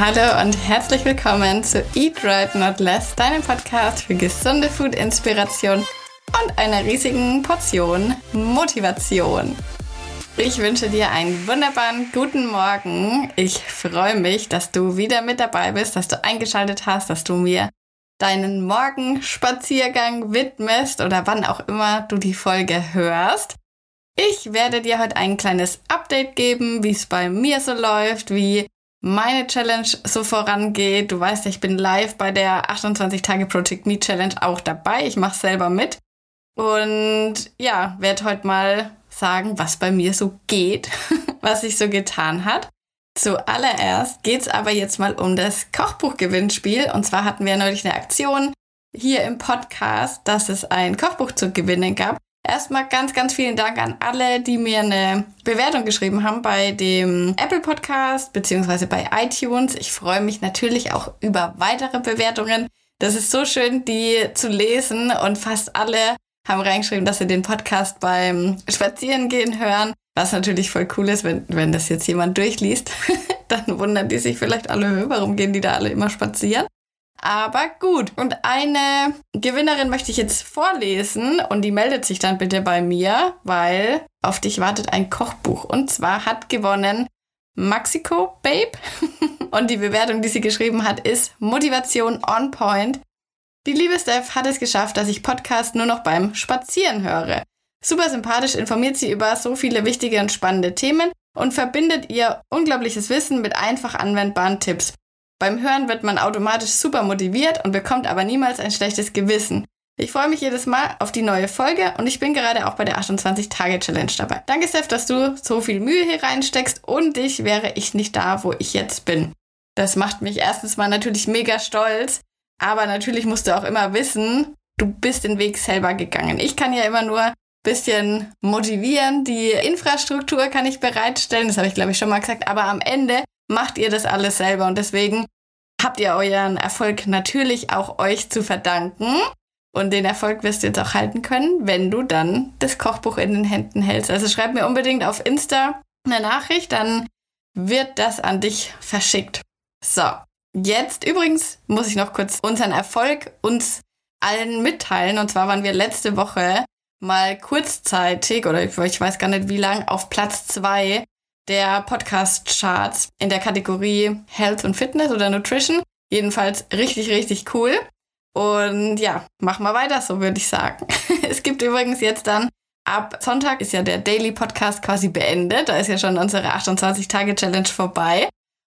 Hallo und herzlich willkommen zu Eat Right Not Less, deinem Podcast für gesunde Food-Inspiration und einer riesigen Portion Motivation. Ich wünsche dir einen wunderbaren guten Morgen. Ich freue mich, dass du wieder mit dabei bist, dass du eingeschaltet hast, dass du mir deinen Morgenspaziergang widmest oder wann auch immer du die Folge hörst. Ich werde dir heute ein kleines Update geben, wie es bei mir so läuft, wie meine Challenge so vorangeht. Du weißt, ich bin live bei der 28 Tage Project Me Challenge auch dabei. Ich mache selber mit. Und ja, werde heute mal sagen, was bei mir so geht, was sich so getan hat. Zuallererst geht es aber jetzt mal um das Kochbuchgewinnspiel. Und zwar hatten wir neulich eine Aktion hier im Podcast, dass es ein Kochbuch zu gewinnen gab. Erstmal ganz, ganz vielen Dank an alle, die mir eine Bewertung geschrieben haben bei dem Apple Podcast beziehungsweise bei iTunes. Ich freue mich natürlich auch über weitere Bewertungen. Das ist so schön, die zu lesen und fast alle haben reingeschrieben, dass sie den Podcast beim Spazierengehen hören. Was natürlich voll cool ist, wenn, wenn das jetzt jemand durchliest, dann wundern die sich vielleicht alle, warum gehen die da alle immer spazieren. Aber gut. Und eine Gewinnerin möchte ich jetzt vorlesen und die meldet sich dann bitte bei mir, weil auf dich wartet ein Kochbuch. Und zwar hat gewonnen Maxiko Babe. und die Bewertung, die sie geschrieben hat, ist Motivation on point. Die liebe Steph hat es geschafft, dass ich Podcast nur noch beim Spazieren höre. Super sympathisch informiert sie über so viele wichtige und spannende Themen und verbindet ihr unglaubliches Wissen mit einfach anwendbaren Tipps. Beim Hören wird man automatisch super motiviert und bekommt aber niemals ein schlechtes Gewissen. Ich freue mich jedes Mal auf die neue Folge und ich bin gerade auch bei der 28-Tage-Challenge dabei. Danke, Steph, dass du so viel Mühe hier reinsteckst und dich wäre ich nicht da, wo ich jetzt bin. Das macht mich erstens mal natürlich mega stolz, aber natürlich musst du auch immer wissen, du bist den Weg selber gegangen. Ich kann ja immer nur bisschen motivieren. Die Infrastruktur kann ich bereitstellen, das habe ich glaube ich schon mal gesagt, aber am Ende macht ihr das alles selber und deswegen habt ihr euren Erfolg natürlich auch euch zu verdanken. Und den Erfolg wirst du jetzt auch halten können, wenn du dann das Kochbuch in den Händen hältst. Also schreib mir unbedingt auf Insta eine Nachricht, dann wird das an dich verschickt. So, jetzt übrigens muss ich noch kurz unseren Erfolg uns allen mitteilen. Und zwar waren wir letzte Woche mal kurzzeitig oder ich weiß gar nicht wie lang auf Platz zwei der Podcast-Charts in der Kategorie Health und Fitness oder Nutrition. Jedenfalls richtig, richtig cool. Und ja, mach mal weiter, so würde ich sagen. es gibt übrigens jetzt dann ab Sonntag ist ja der Daily Podcast quasi beendet. Da ist ja schon unsere 28-Tage-Challenge vorbei.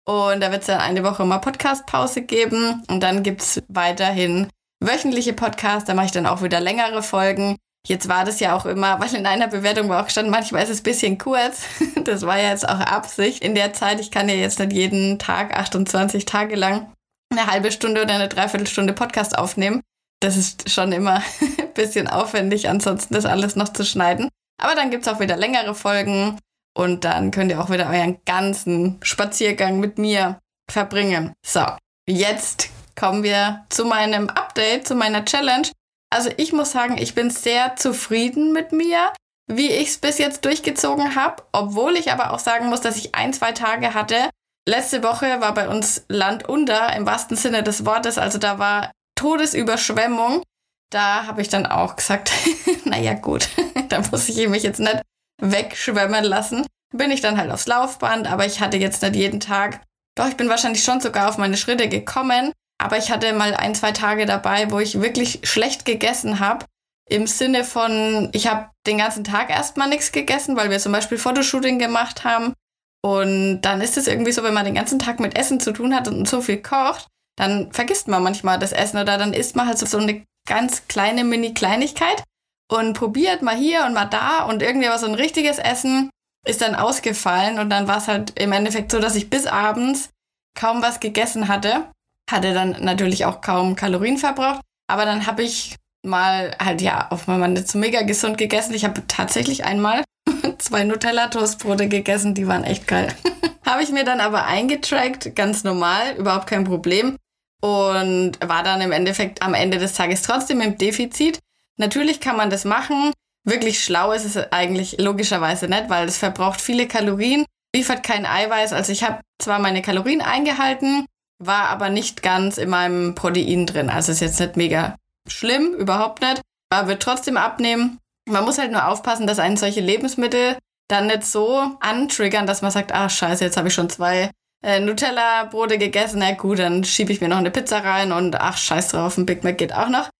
Und da wird es dann eine Woche mal Podcast-Pause geben. Und dann gibt es weiterhin wöchentliche Podcasts. Da mache ich dann auch wieder längere Folgen. Jetzt war das ja auch immer, weil in einer Bewertung war auch gestanden, manchmal ist es ein bisschen kurz. Das war ja jetzt auch Absicht. In der Zeit, ich kann ja jetzt nicht jeden Tag 28 Tage lang eine halbe Stunde oder eine Dreiviertelstunde Podcast aufnehmen. Das ist schon immer ein bisschen aufwendig, ansonsten das alles noch zu schneiden. Aber dann gibt es auch wieder längere Folgen und dann könnt ihr auch wieder euren ganzen Spaziergang mit mir verbringen. So, jetzt kommen wir zu meinem Update, zu meiner Challenge. Also ich muss sagen, ich bin sehr zufrieden mit mir, wie ich es bis jetzt durchgezogen habe, obwohl ich aber auch sagen muss, dass ich ein, zwei Tage hatte. Letzte Woche war bei uns Land unter, im wahrsten Sinne des Wortes, also da war Todesüberschwemmung. Da habe ich dann auch gesagt, naja gut, da muss ich mich jetzt nicht wegschwemmen lassen. Bin ich dann halt aufs Laufband, aber ich hatte jetzt nicht jeden Tag. Doch, ich bin wahrscheinlich schon sogar auf meine Schritte gekommen, aber ich hatte mal ein, zwei Tage dabei, wo ich wirklich schlecht gegessen habe. Im Sinne von, ich habe den ganzen Tag erstmal nichts gegessen, weil wir zum Beispiel Fotoshooting gemacht haben. Und dann ist es irgendwie so, wenn man den ganzen Tag mit Essen zu tun hat und so viel kocht, dann vergisst man manchmal das Essen oder dann isst man halt so, eine ganz kleine Mini-Kleinigkeit und probiert mal hier und mal da und irgendwie aber so ein richtiges Essen ist dann ausgefallen und dann war es halt im Endeffekt so, dass ich bis abends kaum was gegessen hatte hatte dann natürlich auch kaum Kalorien verbraucht. Aber dann habe ich mal halt ja auch mal nicht so mega gesund gegessen. Ich habe tatsächlich einmal zwei Nutella-Toastbrote gegessen, die waren echt geil. habe ich mir dann aber eingetrackt, ganz normal, überhaupt kein Problem. Und war dann im Endeffekt am Ende des Tages trotzdem im Defizit. Natürlich kann man das machen. Wirklich schlau ist es eigentlich logischerweise nicht, weil es verbraucht viele Kalorien, liefert kein Eiweiß. Also ich habe zwar meine Kalorien eingehalten, war aber nicht ganz in meinem Protein drin. Also ist jetzt nicht mega schlimm, überhaupt nicht. Aber wird trotzdem abnehmen. Man muss halt nur aufpassen, dass einen solche Lebensmittel dann nicht so antriggern, dass man sagt, ach scheiße, jetzt habe ich schon zwei äh, Nutella-Brote gegessen. Na gut, dann schiebe ich mir noch eine Pizza rein und ach scheiß drauf, ein Big Mac geht auch noch.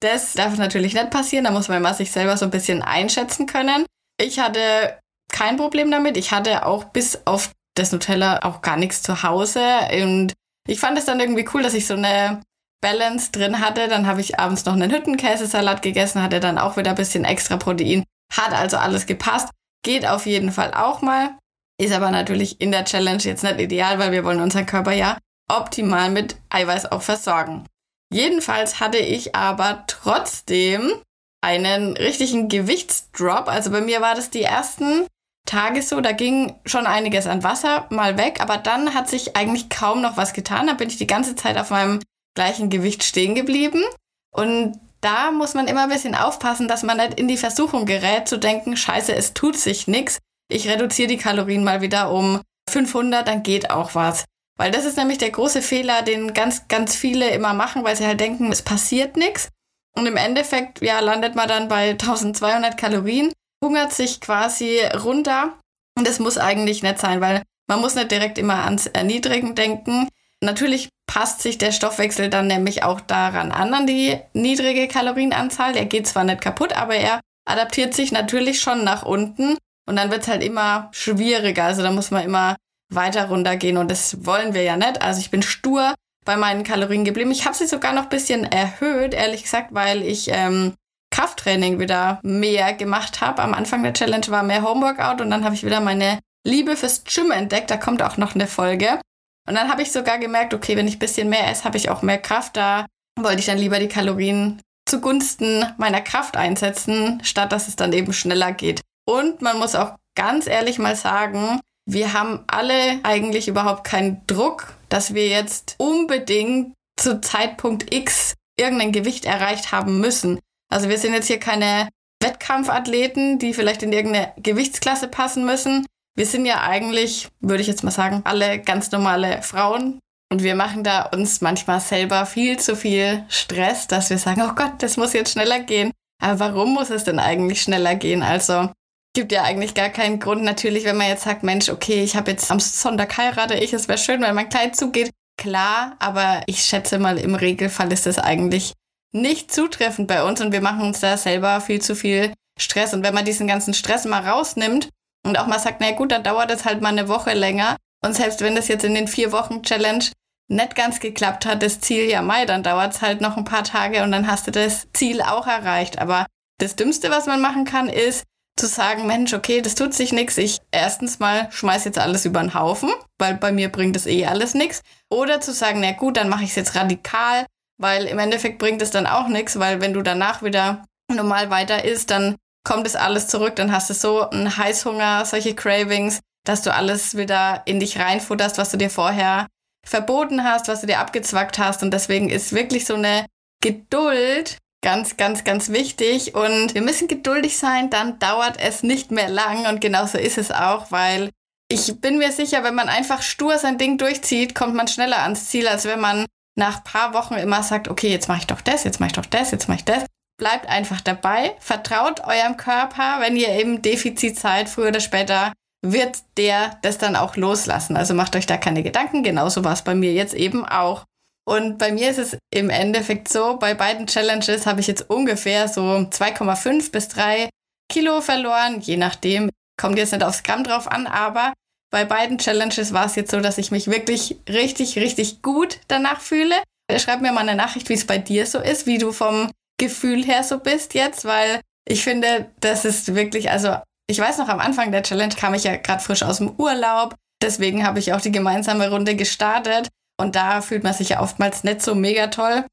Das darf natürlich nicht passieren. Da muss man immer sich selber so ein bisschen einschätzen können. Ich hatte kein Problem damit. Ich hatte auch bis auf das Nutella auch gar nichts zu Hause. Und ich fand es dann irgendwie cool, dass ich so eine Balance drin hatte. Dann habe ich abends noch einen Hüttenkäsesalat gegessen, hatte dann auch wieder ein bisschen extra Protein. Hat also alles gepasst. Geht auf jeden Fall auch mal. Ist aber natürlich in der Challenge jetzt nicht ideal, weil wir wollen unseren Körper ja optimal mit Eiweiß auch versorgen. Jedenfalls hatte ich aber trotzdem einen richtigen Gewichtsdrop. Also bei mir war das die ersten Tage so, da ging schon einiges an Wasser mal weg, aber dann hat sich eigentlich kaum noch was getan. Da bin ich die ganze Zeit auf meinem gleichen Gewicht stehen geblieben. Und da muss man immer ein bisschen aufpassen, dass man nicht in die Versuchung gerät zu denken, scheiße, es tut sich nichts. Ich reduziere die Kalorien mal wieder um 500, dann geht auch was. Weil das ist nämlich der große Fehler, den ganz, ganz viele immer machen, weil sie halt denken, es passiert nichts. Und im Endeffekt, ja, landet man dann bei 1200 Kalorien, hungert sich quasi runter. Und das muss eigentlich nicht sein, weil man muss nicht direkt immer ans Erniedrigen denken. Natürlich passt sich der Stoffwechsel dann nämlich auch daran an, an die niedrige Kalorienanzahl. Er geht zwar nicht kaputt, aber er adaptiert sich natürlich schon nach unten. Und dann wird es halt immer schwieriger. Also da muss man immer weiter runtergehen und das wollen wir ja nicht. Also ich bin stur bei meinen Kalorien geblieben. Ich habe sie sogar noch ein bisschen erhöht, ehrlich gesagt, weil ich ähm, Krafttraining wieder mehr gemacht habe. Am Anfang der Challenge war mehr Homeworkout und dann habe ich wieder meine Liebe fürs Gym entdeckt. Da kommt auch noch eine Folge. Und dann habe ich sogar gemerkt, okay, wenn ich ein bisschen mehr esse, habe ich auch mehr Kraft. Da wollte ich dann lieber die Kalorien zugunsten meiner Kraft einsetzen, statt dass es dann eben schneller geht. Und man muss auch ganz ehrlich mal sagen, wir haben alle eigentlich überhaupt keinen Druck, dass wir jetzt unbedingt zu Zeitpunkt X irgendein Gewicht erreicht haben müssen. Also wir sind jetzt hier keine Wettkampfathleten, die vielleicht in irgendeine Gewichtsklasse passen müssen. Wir sind ja eigentlich, würde ich jetzt mal sagen, alle ganz normale Frauen. Und wir machen da uns manchmal selber viel zu viel Stress, dass wir sagen, oh Gott, das muss jetzt schneller gehen. Aber warum muss es denn eigentlich schneller gehen? Also gibt ja eigentlich gar keinen Grund. Natürlich, wenn man jetzt sagt, Mensch, okay, ich habe jetzt am Sonntag heirate ich, es wäre schön, wenn mein Kleid zugeht. Klar, aber ich schätze mal, im Regelfall ist das eigentlich nicht zutreffend bei uns und wir machen uns da selber viel zu viel Stress. Und wenn man diesen ganzen Stress mal rausnimmt und auch mal sagt, na gut, dann dauert es halt mal eine Woche länger. Und selbst wenn das jetzt in den vier Wochen Challenge nicht ganz geklappt hat, das Ziel ja Mai, dann dauert es halt noch ein paar Tage und dann hast du das Ziel auch erreicht. Aber das Dümmste, was man machen kann, ist, zu sagen, Mensch, okay, das tut sich nichts. Ich erstens mal schmeiß jetzt alles über den Haufen, weil bei mir bringt es eh alles nichts. Oder zu sagen, na gut, dann mache ich es jetzt radikal, weil im Endeffekt bringt es dann auch nichts, weil wenn du danach wieder normal weiter isst, dann kommt es alles zurück, dann hast du so einen Heißhunger, solche Cravings, dass du alles wieder in dich reinfutterst, was du dir vorher verboten hast, was du dir abgezwackt hast. Und deswegen ist wirklich so eine Geduld Ganz, ganz, ganz wichtig. Und wir müssen geduldig sein, dann dauert es nicht mehr lang. Und genauso ist es auch, weil ich bin mir sicher, wenn man einfach stur sein Ding durchzieht, kommt man schneller ans Ziel, als wenn man nach paar Wochen immer sagt, okay, jetzt mache ich doch das, jetzt mache ich doch das, jetzt mache ich das. Bleibt einfach dabei, vertraut eurem Körper, wenn ihr im Defizit seid, früher oder später wird der das dann auch loslassen. Also macht euch da keine Gedanken, genauso war es bei mir jetzt eben auch. Und bei mir ist es im Endeffekt so, bei beiden Challenges habe ich jetzt ungefähr so 2,5 bis 3 Kilo verloren, je nachdem, kommt jetzt nicht aufs Gramm drauf an, aber bei beiden Challenges war es jetzt so, dass ich mich wirklich richtig, richtig gut danach fühle. Schreib mir mal eine Nachricht, wie es bei dir so ist, wie du vom Gefühl her so bist jetzt, weil ich finde, das ist wirklich, also ich weiß noch, am Anfang der Challenge kam ich ja gerade frisch aus dem Urlaub. Deswegen habe ich auch die gemeinsame Runde gestartet. Und da fühlt man sich ja oftmals nicht so mega toll.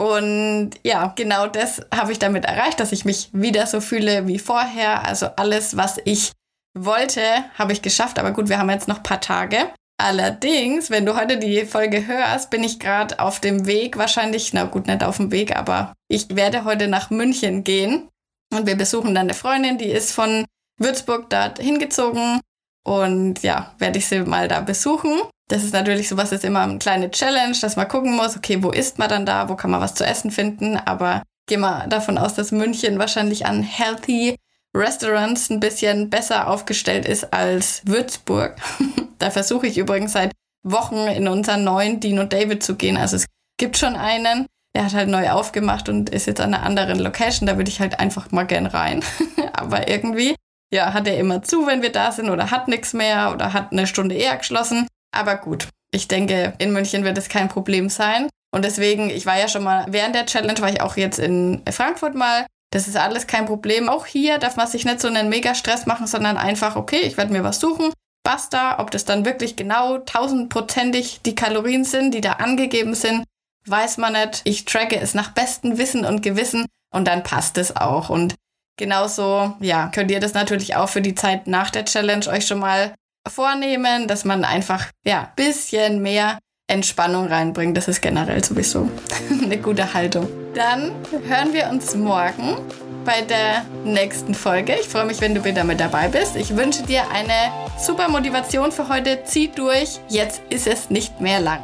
Und ja, genau das habe ich damit erreicht, dass ich mich wieder so fühle wie vorher. Also alles, was ich wollte, habe ich geschafft. Aber gut, wir haben jetzt noch ein paar Tage. Allerdings, wenn du heute die Folge hörst, bin ich gerade auf dem Weg, wahrscheinlich, na gut, nicht auf dem Weg, aber ich werde heute nach München gehen. Und wir besuchen dann eine Freundin, die ist von Würzburg dort hingezogen. Und ja, werde ich sie mal da besuchen. Das ist natürlich sowas, ist immer eine kleine Challenge, dass man gucken muss, okay, wo ist man dann da, wo kann man was zu essen finden. Aber gehe mal davon aus, dass München wahrscheinlich an healthy Restaurants ein bisschen besser aufgestellt ist als Würzburg. da versuche ich übrigens seit Wochen in unseren neuen und David zu gehen. Also es gibt schon einen, der hat halt neu aufgemacht und ist jetzt an einer anderen Location. Da würde ich halt einfach mal gern rein. Aber irgendwie, ja, hat er immer zu, wenn wir da sind oder hat nichts mehr oder hat eine Stunde eher geschlossen. Aber gut, ich denke, in München wird es kein Problem sein. Und deswegen, ich war ja schon mal während der Challenge, war ich auch jetzt in Frankfurt mal. Das ist alles kein Problem. Auch hier darf man sich nicht so einen Mega-Stress machen, sondern einfach, okay, ich werde mir was suchen. Basta, ob das dann wirklich genau tausendprozentig die Kalorien sind, die da angegeben sind, weiß man nicht. Ich tracke es nach bestem Wissen und Gewissen und dann passt es auch. Und genauso, ja, könnt ihr das natürlich auch für die Zeit nach der Challenge euch schon mal vornehmen, dass man einfach, ja, bisschen mehr Entspannung reinbringt. Das ist generell sowieso eine gute Haltung. Dann hören wir uns morgen bei der nächsten Folge. Ich freue mich, wenn du wieder mit dabei bist. Ich wünsche dir eine super Motivation für heute. Zieh durch. Jetzt ist es nicht mehr lang.